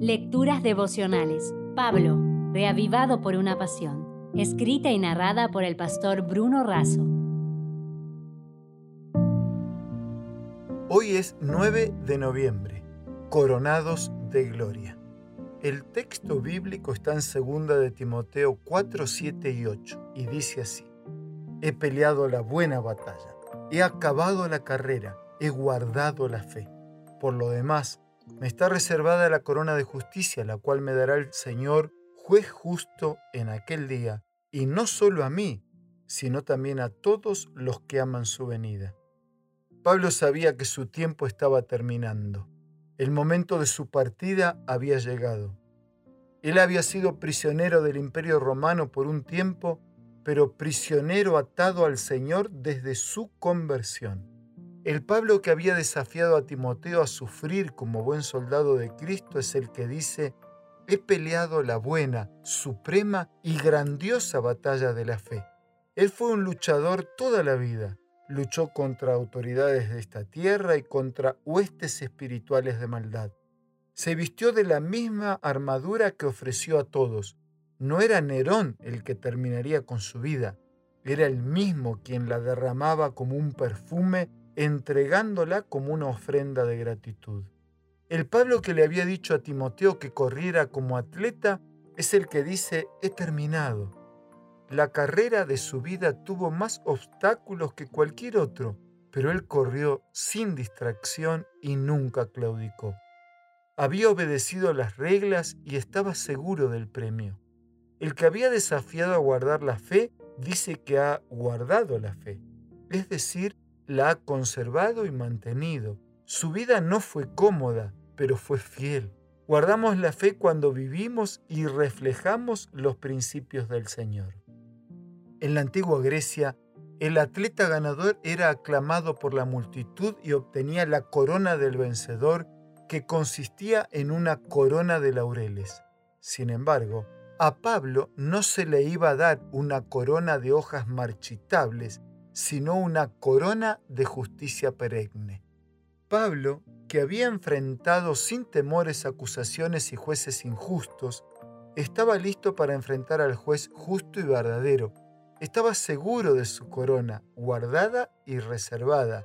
Lecturas devocionales. Pablo, reavivado por una pasión. Escrita y narrada por el pastor Bruno Razo. Hoy es 9 de noviembre. Coronados de gloria. El texto bíblico está en 2 de Timoteo 4, 7 y 8 y dice así. He peleado la buena batalla, he acabado la carrera, he guardado la fe. Por lo demás, me está reservada la corona de justicia, la cual me dará el Señor, juez justo en aquel día, y no solo a mí, sino también a todos los que aman su venida. Pablo sabía que su tiempo estaba terminando. El momento de su partida había llegado. Él había sido prisionero del imperio romano por un tiempo, pero prisionero atado al Señor desde su conversión. El Pablo que había desafiado a Timoteo a sufrir como buen soldado de Cristo es el que dice, he peleado la buena, suprema y grandiosa batalla de la fe. Él fue un luchador toda la vida. Luchó contra autoridades de esta tierra y contra huestes espirituales de maldad. Se vistió de la misma armadura que ofreció a todos. No era Nerón el que terminaría con su vida, era el mismo quien la derramaba como un perfume entregándola como una ofrenda de gratitud. El Pablo que le había dicho a Timoteo que corriera como atleta es el que dice, he terminado. La carrera de su vida tuvo más obstáculos que cualquier otro, pero él corrió sin distracción y nunca claudicó. Había obedecido las reglas y estaba seguro del premio. El que había desafiado a guardar la fe dice que ha guardado la fe, es decir, la ha conservado y mantenido. Su vida no fue cómoda, pero fue fiel. Guardamos la fe cuando vivimos y reflejamos los principios del Señor. En la antigua Grecia, el atleta ganador era aclamado por la multitud y obtenía la corona del vencedor, que consistía en una corona de laureles. Sin embargo, a Pablo no se le iba a dar una corona de hojas marchitables, sino una corona de justicia perenne. Pablo, que había enfrentado sin temores acusaciones y jueces injustos, estaba listo para enfrentar al juez justo y verdadero. Estaba seguro de su corona, guardada y reservada.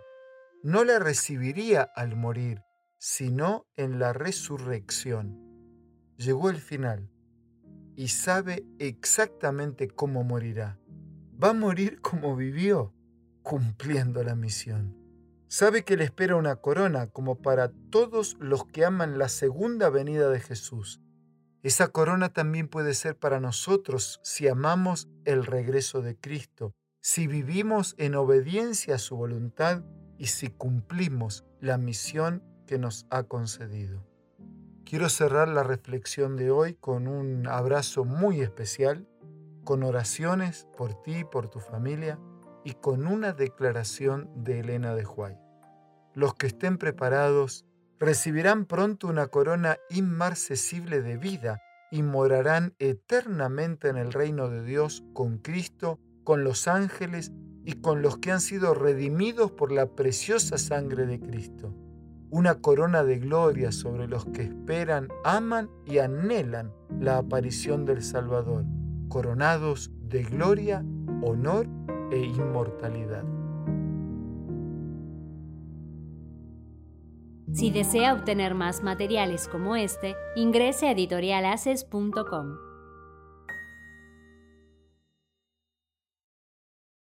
No la recibiría al morir, sino en la resurrección. Llegó el final y sabe exactamente cómo morirá. Va a morir como vivió cumpliendo la misión. Sabe que le espera una corona como para todos los que aman la segunda venida de Jesús. Esa corona también puede ser para nosotros si amamos el regreso de Cristo, si vivimos en obediencia a su voluntad y si cumplimos la misión que nos ha concedido. Quiero cerrar la reflexión de hoy con un abrazo muy especial, con oraciones por ti y por tu familia y con una declaración de Elena de Huay. Los que estén preparados recibirán pronto una corona inmarcesible de vida y morarán eternamente en el reino de Dios con Cristo, con los ángeles y con los que han sido redimidos por la preciosa sangre de Cristo. Una corona de gloria sobre los que esperan, aman y anhelan la aparición del Salvador, coronados de gloria, honor e inmortalidad. Si desea obtener más materiales como este, ingrese a editorialaces.com.